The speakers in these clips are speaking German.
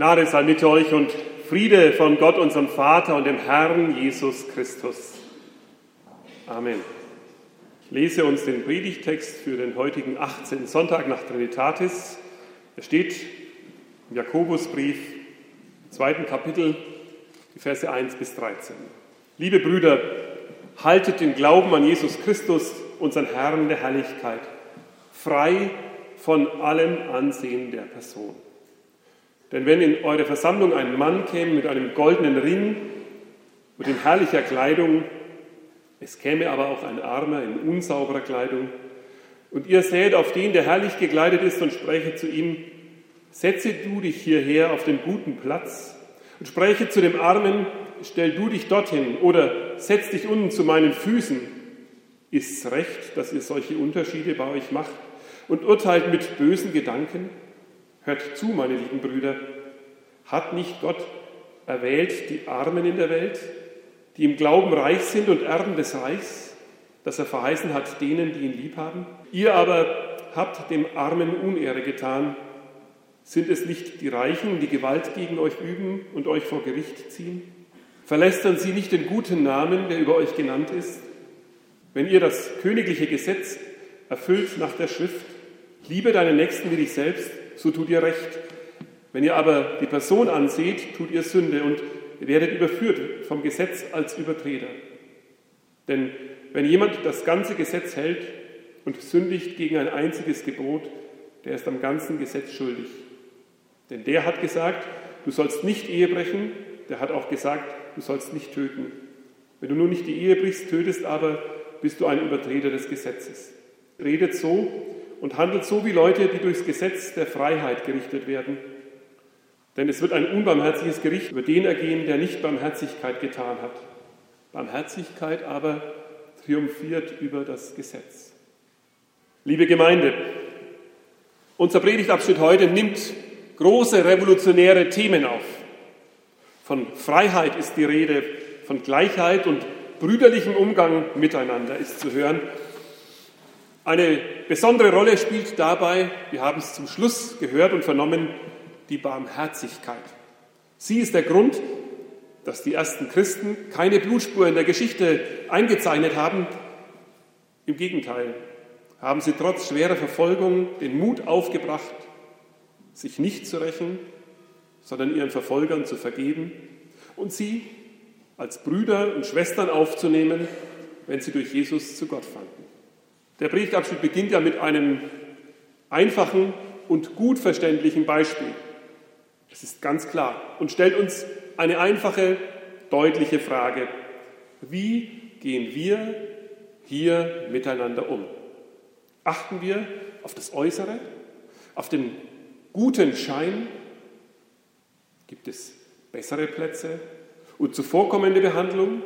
Gnade sei mit euch und Friede von Gott, unserem Vater und dem Herrn Jesus Christus. Amen. Ich lese uns den Predigtext für den heutigen 18. Sonntag nach Trinitatis. Er steht im Jakobusbrief, zweiten Kapitel, die Verse 1 bis 13. Liebe Brüder, haltet den Glauben an Jesus Christus, unseren Herrn der Herrlichkeit, frei von allem Ansehen der Person. Denn wenn in eure Versammlung ein Mann käme mit einem goldenen Ring und in herrlicher Kleidung, es käme aber auch ein Armer in unsauberer Kleidung, und ihr sähet auf den, der herrlich gekleidet ist, und sprächet zu ihm, setze du dich hierher auf den guten Platz, und spräche zu dem Armen, stell du dich dorthin, oder setz dich unten zu meinen Füßen, ist's recht, dass ihr solche Unterschiede bei euch macht und urteilt mit bösen Gedanken? Hört zu, meine lieben Brüder, hat nicht Gott erwählt die Armen in der Welt, die im Glauben reich sind und Erben des Reichs, das er verheißen hat denen, die ihn lieb haben? Ihr aber habt dem Armen Unehre getan. Sind es nicht die Reichen, die Gewalt gegen euch üben und euch vor Gericht ziehen? Verlästern sie nicht den guten Namen, der über euch genannt ist? Wenn ihr das königliche Gesetz erfüllt nach der Schrift, liebe deinen Nächsten wie dich selbst, so tut ihr recht. Wenn ihr aber die Person anseht, tut ihr Sünde und werdet überführt vom Gesetz als Übertreter. Denn wenn jemand das ganze Gesetz hält und sündigt gegen ein einziges Gebot, der ist am ganzen Gesetz schuldig. Denn der hat gesagt, du sollst nicht Ehe brechen, der hat auch gesagt, du sollst nicht töten. Wenn du nur nicht die Ehe brichst, tötest aber, bist du ein Übertreter des Gesetzes. Redet so, und handelt so wie Leute, die durchs Gesetz der Freiheit gerichtet werden. Denn es wird ein unbarmherziges Gericht über den ergehen, der nicht Barmherzigkeit getan hat. Barmherzigkeit aber triumphiert über das Gesetz. Liebe Gemeinde, unser Predigtabschnitt heute nimmt große revolutionäre Themen auf. Von Freiheit ist die Rede, von Gleichheit und brüderlichem Umgang miteinander ist zu hören. Eine besondere Rolle spielt dabei, wir haben es zum Schluss gehört und vernommen, die Barmherzigkeit. Sie ist der Grund, dass die ersten Christen keine Blutspur in der Geschichte eingezeichnet haben. Im Gegenteil, haben sie trotz schwerer Verfolgung den Mut aufgebracht, sich nicht zu rächen, sondern ihren Verfolgern zu vergeben und sie als Brüder und Schwestern aufzunehmen, wenn sie durch Jesus zu Gott fanden. Der Predigtabschnitt beginnt ja mit einem einfachen und gut verständlichen Beispiel. Das ist ganz klar und stellt uns eine einfache, deutliche Frage. Wie gehen wir hier miteinander um? Achten wir auf das Äußere, auf den guten Schein? Gibt es bessere Plätze und zuvorkommende Behandlung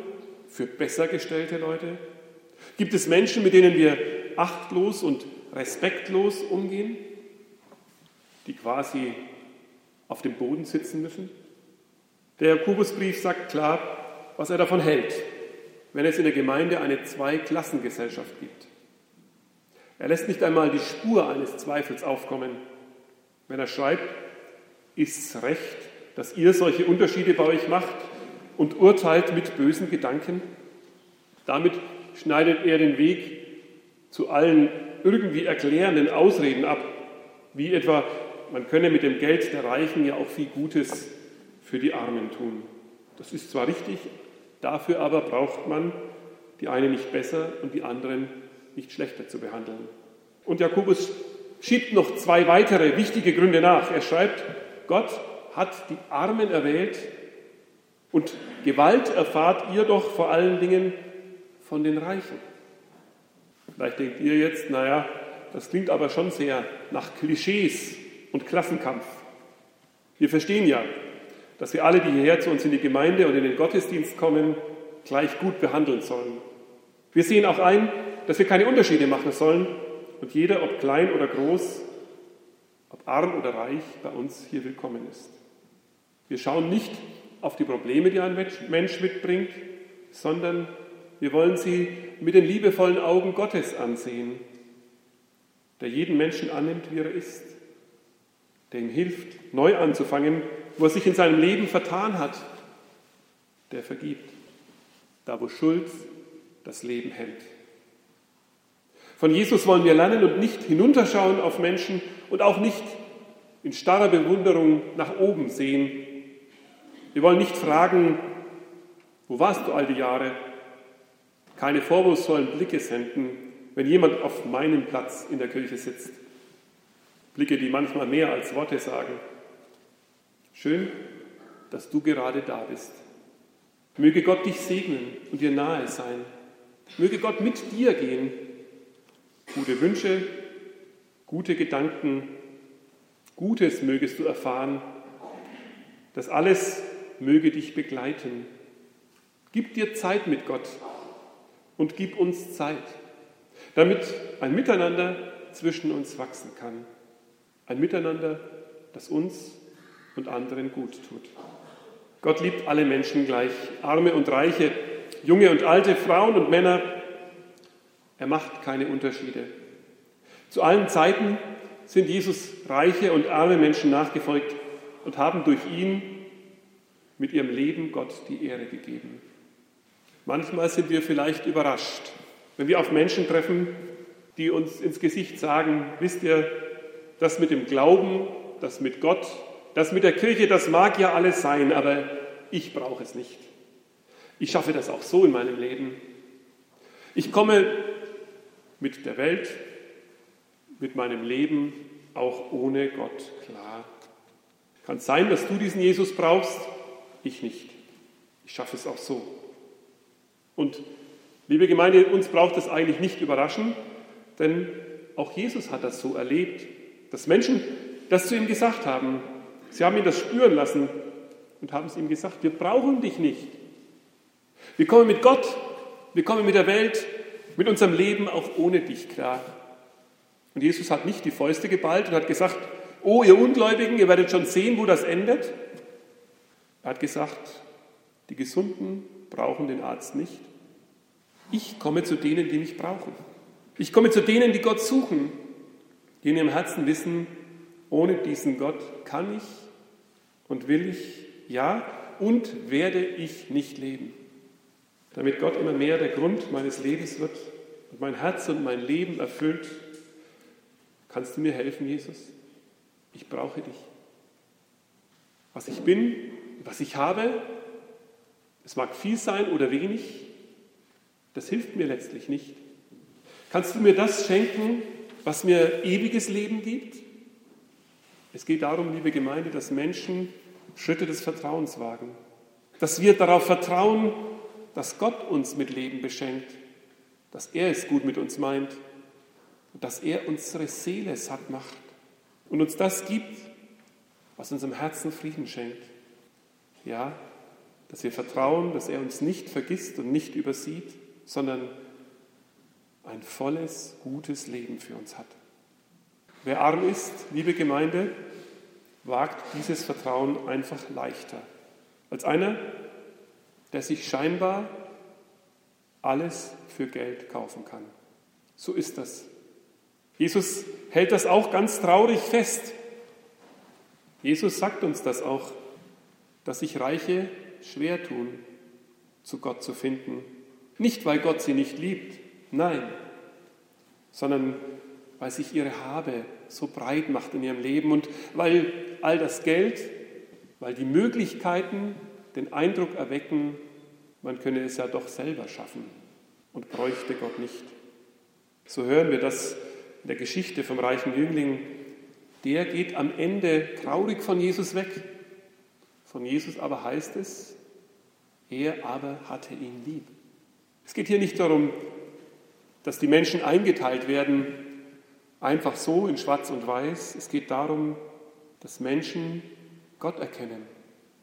für besser gestellte Leute? Gibt es Menschen, mit denen wir achtlos und respektlos umgehen, die quasi auf dem Boden sitzen müssen? Der Jakobusbrief sagt klar, was er davon hält, wenn es in der Gemeinde eine Zweiklassengesellschaft gibt. Er lässt nicht einmal die Spur eines Zweifels aufkommen, wenn er schreibt, ist es recht, dass ihr solche Unterschiede bei euch macht und urteilt mit bösen Gedanken? Damit schneidet er den Weg zu allen irgendwie erklärenden Ausreden ab, wie etwa, man könne mit dem Geld der Reichen ja auch viel Gutes für die Armen tun. Das ist zwar richtig, dafür aber braucht man die eine nicht besser und die anderen nicht schlechter zu behandeln. Und Jakobus schiebt noch zwei weitere wichtige Gründe nach. Er schreibt, Gott hat die Armen erwählt und Gewalt erfahrt ihr doch vor allen Dingen von den Reichen. Vielleicht denkt ihr jetzt, naja, das klingt aber schon sehr nach Klischees und Klassenkampf. Wir verstehen ja, dass wir alle, die hierher zu uns in die Gemeinde und in den Gottesdienst kommen, gleich gut behandeln sollen. Wir sehen auch ein, dass wir keine Unterschiede machen sollen und jeder, ob klein oder groß, ob arm oder reich, bei uns hier willkommen ist. Wir schauen nicht auf die Probleme, die ein Mensch mitbringt, sondern wir wollen sie mit den liebevollen Augen Gottes ansehen, der jeden Menschen annimmt, wie er ist, der ihm hilft, neu anzufangen wo er sich in seinem Leben vertan hat, der vergibt. Da, wo Schuld das Leben hält. Von Jesus wollen wir lernen und nicht hinunterschauen auf Menschen und auch nicht in starrer Bewunderung nach oben sehen. Wir wollen nicht fragen, wo warst du all die Jahre? Keine vorwurfsvollen Blicke senden, wenn jemand auf meinem Platz in der Kirche sitzt. Blicke, die manchmal mehr als Worte sagen. Schön, dass du gerade da bist. Möge Gott dich segnen und dir nahe sein. Möge Gott mit dir gehen. Gute Wünsche, gute Gedanken, Gutes mögest du erfahren. Das alles möge dich begleiten. Gib dir Zeit mit Gott und gib uns Zeit, damit ein Miteinander zwischen uns wachsen kann. Ein Miteinander, das uns und anderen gut tut. Gott liebt alle Menschen gleich, arme und reiche, junge und alte, Frauen und Männer. Er macht keine Unterschiede. Zu allen Zeiten sind Jesus reiche und arme Menschen nachgefolgt und haben durch ihn mit ihrem Leben Gott die Ehre gegeben. Manchmal sind wir vielleicht überrascht, wenn wir auf Menschen treffen, die uns ins Gesicht sagen, wisst ihr, das mit dem Glauben, das mit Gott, das mit der Kirche, das mag ja alles sein, aber ich brauche es nicht. Ich schaffe das auch so in meinem Leben. Ich komme mit der Welt, mit meinem Leben auch ohne Gott klar. Kann sein, dass du diesen Jesus brauchst, ich nicht. Ich schaffe es auch so. Und liebe Gemeinde, uns braucht es eigentlich nicht überraschen, denn auch Jesus hat das so erlebt, dass Menschen das zu ihm gesagt haben. Sie haben ihn das spüren lassen und haben es ihm gesagt, wir brauchen dich nicht. Wir kommen mit Gott, wir kommen mit der Welt, mit unserem Leben auch ohne dich klar. Und Jesus hat nicht die Fäuste geballt und hat gesagt, oh ihr Ungläubigen, ihr werdet schon sehen, wo das endet. Er hat gesagt, die Gesunden brauchen den Arzt nicht. Ich komme zu denen, die mich brauchen. Ich komme zu denen, die Gott suchen, die in ihrem Herzen wissen, ohne diesen Gott kann ich und will ich, ja, und werde ich nicht leben. Damit Gott immer mehr der Grund meines Lebens wird und mein Herz und mein Leben erfüllt, Kannst du mir helfen, Jesus? Ich brauche dich. Was ich bin, was ich habe, es mag viel sein oder wenig, das hilft mir letztlich nicht. Kannst du mir das schenken, was mir ewiges Leben gibt? Es geht darum, liebe Gemeinde, dass Menschen Schritte des Vertrauens wagen, dass wir darauf vertrauen, dass Gott uns mit Leben beschenkt, dass er es gut mit uns meint und dass er unsere Seele satt macht und uns das gibt, was unserem Herzen Frieden schenkt. Ja, dass wir vertrauen, dass er uns nicht vergisst und nicht übersieht, sondern ein volles, gutes Leben für uns hat. Wer arm ist, liebe Gemeinde, wagt dieses Vertrauen einfach leichter als einer, der sich scheinbar alles für Geld kaufen kann. So ist das Jesus hält das auch ganz traurig fest. Jesus sagt uns das auch, dass sich Reiche schwer tun, zu Gott zu finden. Nicht, weil Gott sie nicht liebt, nein, sondern weil sich ihre Habe so breit macht in ihrem Leben und weil all das Geld, weil die Möglichkeiten den Eindruck erwecken, man könne es ja doch selber schaffen und bräuchte Gott nicht. So hören wir das in der Geschichte vom reichen Jüngling, der geht am Ende traurig von Jesus weg. Von Jesus aber heißt es, er aber hatte ihn lieb. Es geht hier nicht darum, dass die Menschen eingeteilt werden, einfach so in Schwarz und Weiß. Es geht darum, dass Menschen Gott erkennen,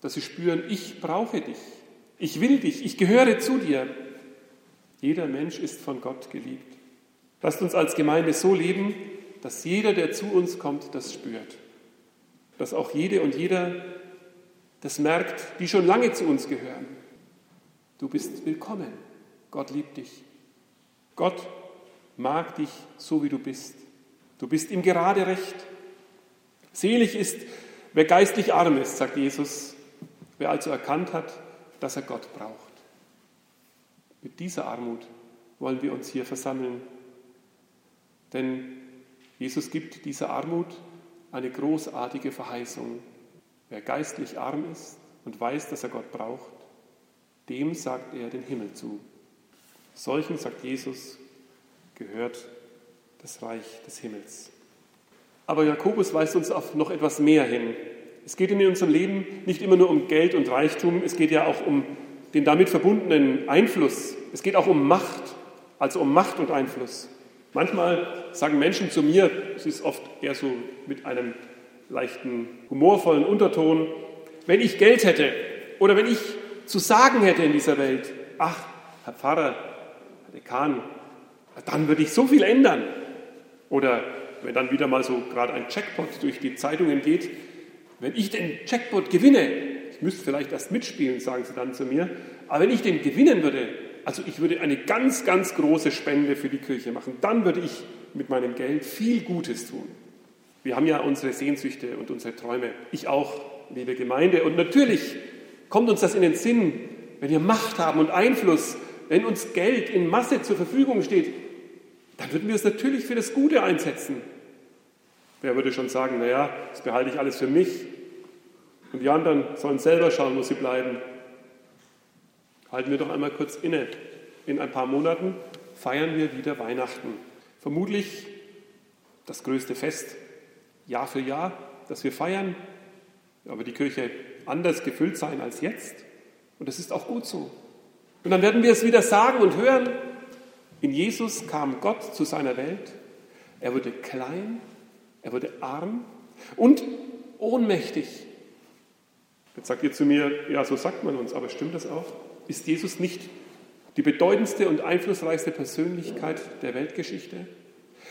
dass sie spüren, ich brauche dich, ich will dich, ich gehöre zu dir. Jeder Mensch ist von Gott geliebt. Lasst uns als Gemeinde so leben, dass jeder, der zu uns kommt, das spürt. Dass auch jede und jeder das merkt, die schon lange zu uns gehören. Du bist willkommen. Gott liebt dich. Gott mag dich so, wie du bist. Du bist ihm gerade recht. Selig ist, Wer geistlich arm ist, sagt Jesus, wer also erkannt hat, dass er Gott braucht. Mit dieser Armut wollen wir uns hier versammeln. Denn Jesus gibt dieser Armut eine großartige Verheißung. Wer geistlich arm ist und weiß, dass er Gott braucht, dem sagt er den Himmel zu. Solchen, sagt Jesus, gehört das Reich des Himmels. Aber Jakobus weist uns auf noch etwas mehr hin. Es geht in unserem Leben nicht immer nur um Geld und Reichtum, es geht ja auch um den damit verbundenen Einfluss. Es geht auch um Macht, also um Macht und Einfluss. Manchmal sagen Menschen zu mir, es ist oft eher so mit einem leichten humorvollen Unterton, wenn ich Geld hätte oder wenn ich zu sagen hätte in dieser Welt, ach, Herr Pfarrer, Herr Dekan, dann würde ich so viel ändern. Oder wenn dann wieder mal so gerade ein Jackpot durch die Zeitungen geht, wenn ich den Jackpot gewinne, ich müsste vielleicht erst mitspielen, sagen sie dann zu mir, aber wenn ich den gewinnen würde, also ich würde eine ganz, ganz große Spende für die Kirche machen, dann würde ich mit meinem Geld viel Gutes tun. Wir haben ja unsere Sehnsüchte und unsere Träume. Ich auch, liebe Gemeinde. Und natürlich kommt uns das in den Sinn, wenn wir Macht haben und Einfluss, wenn uns Geld in Masse zur Verfügung steht, dann würden wir es natürlich für das Gute einsetzen. Wer würde schon sagen, naja, das behalte ich alles für mich und die anderen sollen selber schauen, wo sie bleiben. Halten wir doch einmal kurz inne. In ein paar Monaten feiern wir wieder Weihnachten. Vermutlich das größte Fest Jahr für Jahr, das wir feiern. Aber die Kirche anders gefüllt sein als jetzt. Und das ist auch gut so. Und dann werden wir es wieder sagen und hören. In Jesus kam Gott zu seiner Welt. Er wurde klein er wurde arm und ohnmächtig. Jetzt sagt ihr zu mir, ja, so sagt man uns, aber stimmt das auch? Ist Jesus nicht die bedeutendste und einflussreichste Persönlichkeit der Weltgeschichte?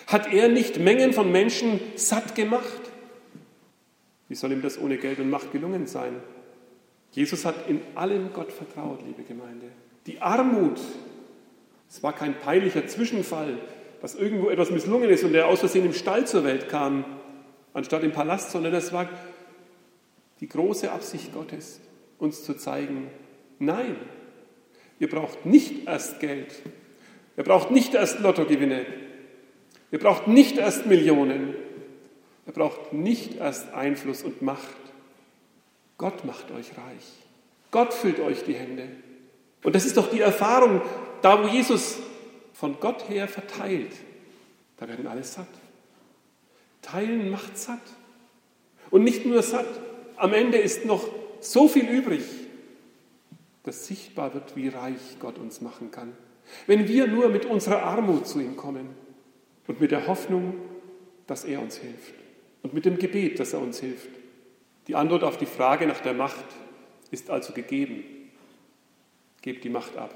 Hat er nicht Mengen von Menschen satt gemacht? Wie soll ihm das ohne Geld und Macht gelungen sein? Jesus hat in allem Gott vertraut, liebe Gemeinde. Die Armut, es war kein peinlicher Zwischenfall, dass irgendwo etwas misslungen ist und der aus Versehen im Stall zur Welt kam, anstatt im Palast, sondern das war die große Absicht Gottes, uns zu zeigen, nein, ihr braucht nicht erst Geld, ihr braucht nicht erst Lottogewinne, ihr braucht nicht erst Millionen, ihr braucht nicht erst Einfluss und Macht. Gott macht euch reich. Gott füllt euch die Hände. Und das ist doch die Erfahrung, da wo Jesus von Gott her verteilt, da werden alle satt. Teilen macht satt. Und nicht nur satt, am Ende ist noch so viel übrig, dass sichtbar wird, wie reich Gott uns machen kann. Wenn wir nur mit unserer Armut zu ihm kommen und mit der Hoffnung, dass er uns hilft und mit dem Gebet, dass er uns hilft. Die Antwort auf die Frage nach der Macht ist also gegeben. Gebt die Macht ab.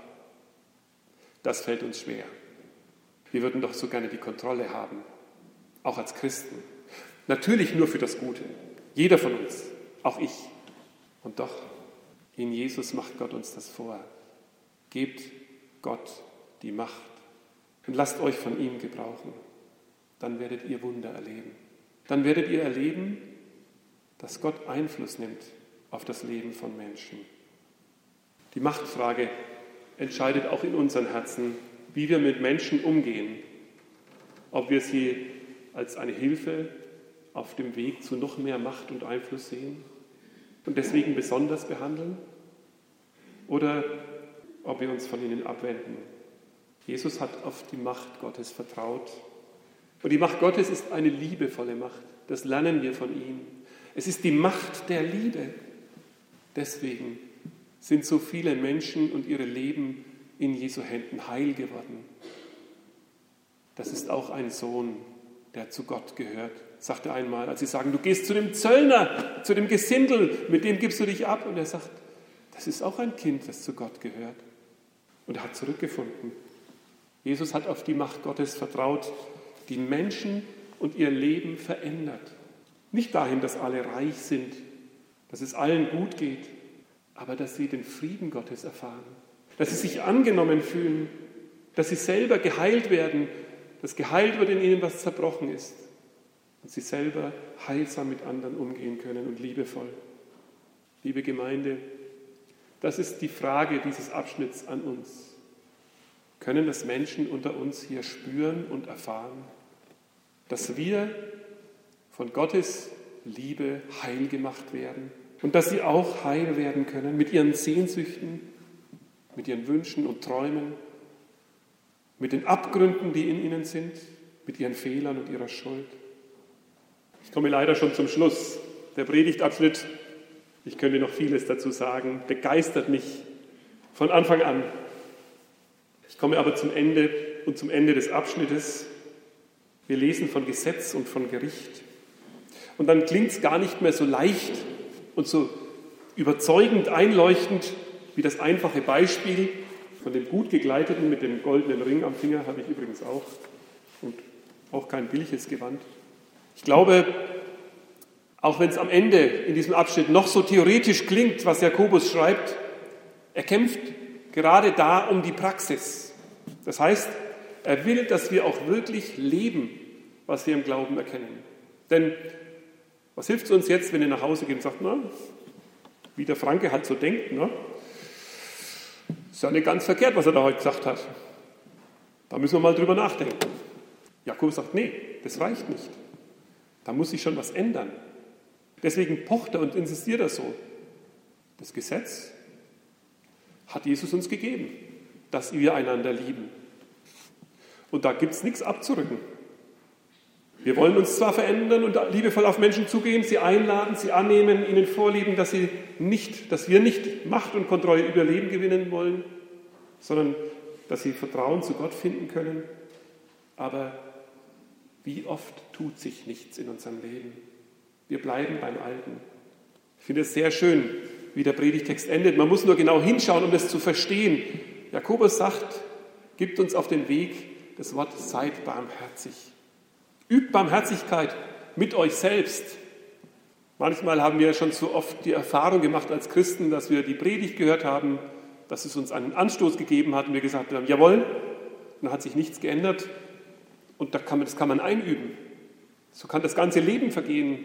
Das fällt uns schwer. Wir würden doch so gerne die Kontrolle haben, auch als Christen. Natürlich nur für das Gute. Jeder von uns, auch ich. Und doch, in Jesus macht Gott uns das vor. Gebt Gott die Macht und lasst euch von ihm gebrauchen. Dann werdet ihr Wunder erleben. Dann werdet ihr erleben, dass Gott Einfluss nimmt auf das Leben von Menschen. Die Machtfrage entscheidet auch in unseren Herzen, wie wir mit Menschen umgehen. Ob wir sie als eine Hilfe auf dem Weg zu noch mehr Macht und Einfluss sehen und deswegen besonders behandeln oder ob wir uns von ihnen abwenden. Jesus hat auf die Macht Gottes vertraut. Und die Macht Gottes ist eine liebevolle Macht. Das lernen wir von ihm. Es ist die Macht der Liebe. Deswegen sind so viele Menschen und ihre Leben in Jesu Händen heil geworden. Das ist auch ein Sohn, der zu Gott gehört, sagte einmal, als sie sagen, du gehst zu dem Zöllner, zu dem Gesindel, mit dem gibst du dich ab. Und er sagt, das ist auch ein Kind, das zu Gott gehört. Und er hat zurückgefunden. Jesus hat auf die Macht Gottes vertraut, die Menschen und ihr Leben verändert. Nicht dahin, dass alle reich sind, dass es allen gut geht, aber dass sie den Frieden Gottes erfahren, dass sie sich angenommen fühlen, dass sie selber geheilt werden, dass geheilt wird in ihnen, was zerbrochen ist. und sie selber heilsam mit anderen umgehen können und liebevoll. Liebe Gemeinde, das ist die Frage dieses Abschnitts an uns. Können das Menschen unter uns hier spüren und erfahren, dass wir von Gottes Liebe heil gemacht werden und dass sie auch heil werden können mit ihren Sehnsüchten, mit ihren Wünschen und Träumen, mit den Abgründen, die in ihnen sind, mit ihren Fehlern und ihrer Schuld. Ich komme leider schon zum Schluss. Der Predigtabschnitt, ich könnte noch vieles dazu sagen, begeistert mich von Anfang an. Ich komme aber zum Ende und zum Ende des Abschnittes. Wir lesen von Gesetz und von Gericht. Und dann klingt es gar nicht mehr so leicht und so überzeugend einleuchtend wie das einfache Beispiel von dem gut gekleideten mit dem goldenen Ring am Finger, habe ich übrigens auch. Und auch kein billiges Gewand. Ich glaube, auch wenn es am Ende in diesem Abschnitt noch so theoretisch klingt, was Jakobus schreibt, er kämpft gerade da um die Praxis. Das heißt, er will, dass wir auch wirklich leben, was wir im Glauben erkennen. Denn was hilft es uns jetzt, wenn ihr nach Hause geht und sagt, na, wie der Franke halt so denkt, ne? ist ja nicht ganz verkehrt, was er da heute gesagt hat. Da müssen wir mal drüber nachdenken. Jakobus sagt, nee, das reicht nicht. Da muss sich schon was ändern. Deswegen pocht er und insistiert er so. Das Gesetz hat Jesus uns gegeben, dass wir einander lieben. Und da gibt es nichts abzurücken. Wir wollen uns zwar verändern und liebevoll auf Menschen zugehen, sie einladen, sie annehmen, ihnen vorleben, dass, sie nicht, dass wir nicht Macht und Kontrolle über Leben gewinnen wollen, sondern dass sie Vertrauen zu Gott finden können. Aber wie oft tut sich nichts in unserem Leben? Wir bleiben beim Alten. Ich finde es sehr schön, wie der Predigtext endet. Man muss nur genau hinschauen, um das zu verstehen. Jakobus sagt, gibt uns auf den Weg das Wort seid barmherzig. Übt Barmherzigkeit mit euch selbst. Manchmal haben wir schon zu oft die Erfahrung gemacht als Christen, dass wir die Predigt gehört haben, dass es uns einen Anstoß gegeben hat und wir gesagt haben, jawohl, dann hat sich nichts geändert und das kann man, das kann man einüben. So kann das ganze Leben vergehen,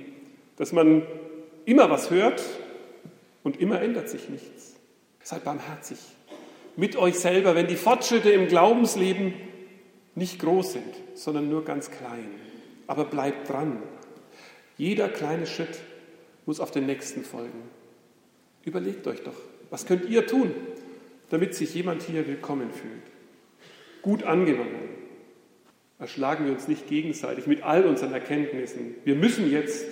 dass man immer was hört und immer ändert sich nichts. Seid barmherzig mit euch selber, wenn die Fortschritte im Glaubensleben nicht groß sind, sondern nur ganz klein. Aber bleibt dran. Jeder kleine Schritt muss auf den nächsten folgen. Überlegt euch doch, was könnt ihr tun, damit sich jemand hier willkommen fühlt? Gut angenommen. Erschlagen wir uns nicht gegenseitig mit all unseren Erkenntnissen. Wir müssen jetzt,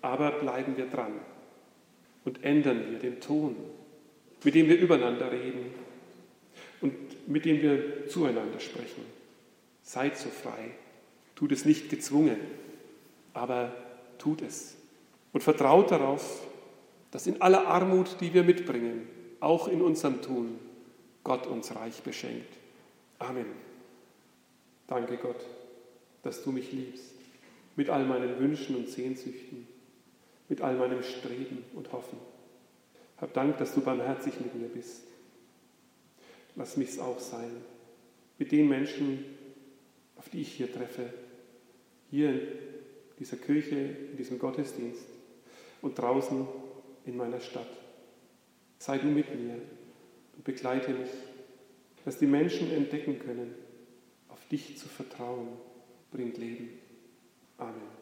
aber bleiben wir dran und ändern wir den Ton, mit dem wir übereinander reden und mit dem wir zueinander sprechen. Seid so frei, tut es nicht gezwungen, aber tut es. Und vertraut darauf, dass in aller Armut, die wir mitbringen, auch in unserem Tun, Gott uns reich beschenkt. Amen. Danke Gott, dass du mich liebst, mit all meinen Wünschen und Sehnsüchten, mit all meinem Streben und Hoffen. Hab Dank, dass du barmherzig mit mir bist. Lass mich's auch sein, mit den Menschen, auf die ich hier treffe, hier in dieser Kirche, in diesem Gottesdienst und draußen in meiner Stadt. Sei du mit mir und begleite mich, dass die Menschen entdecken können, auf dich zu vertrauen, bringt Leben. Amen.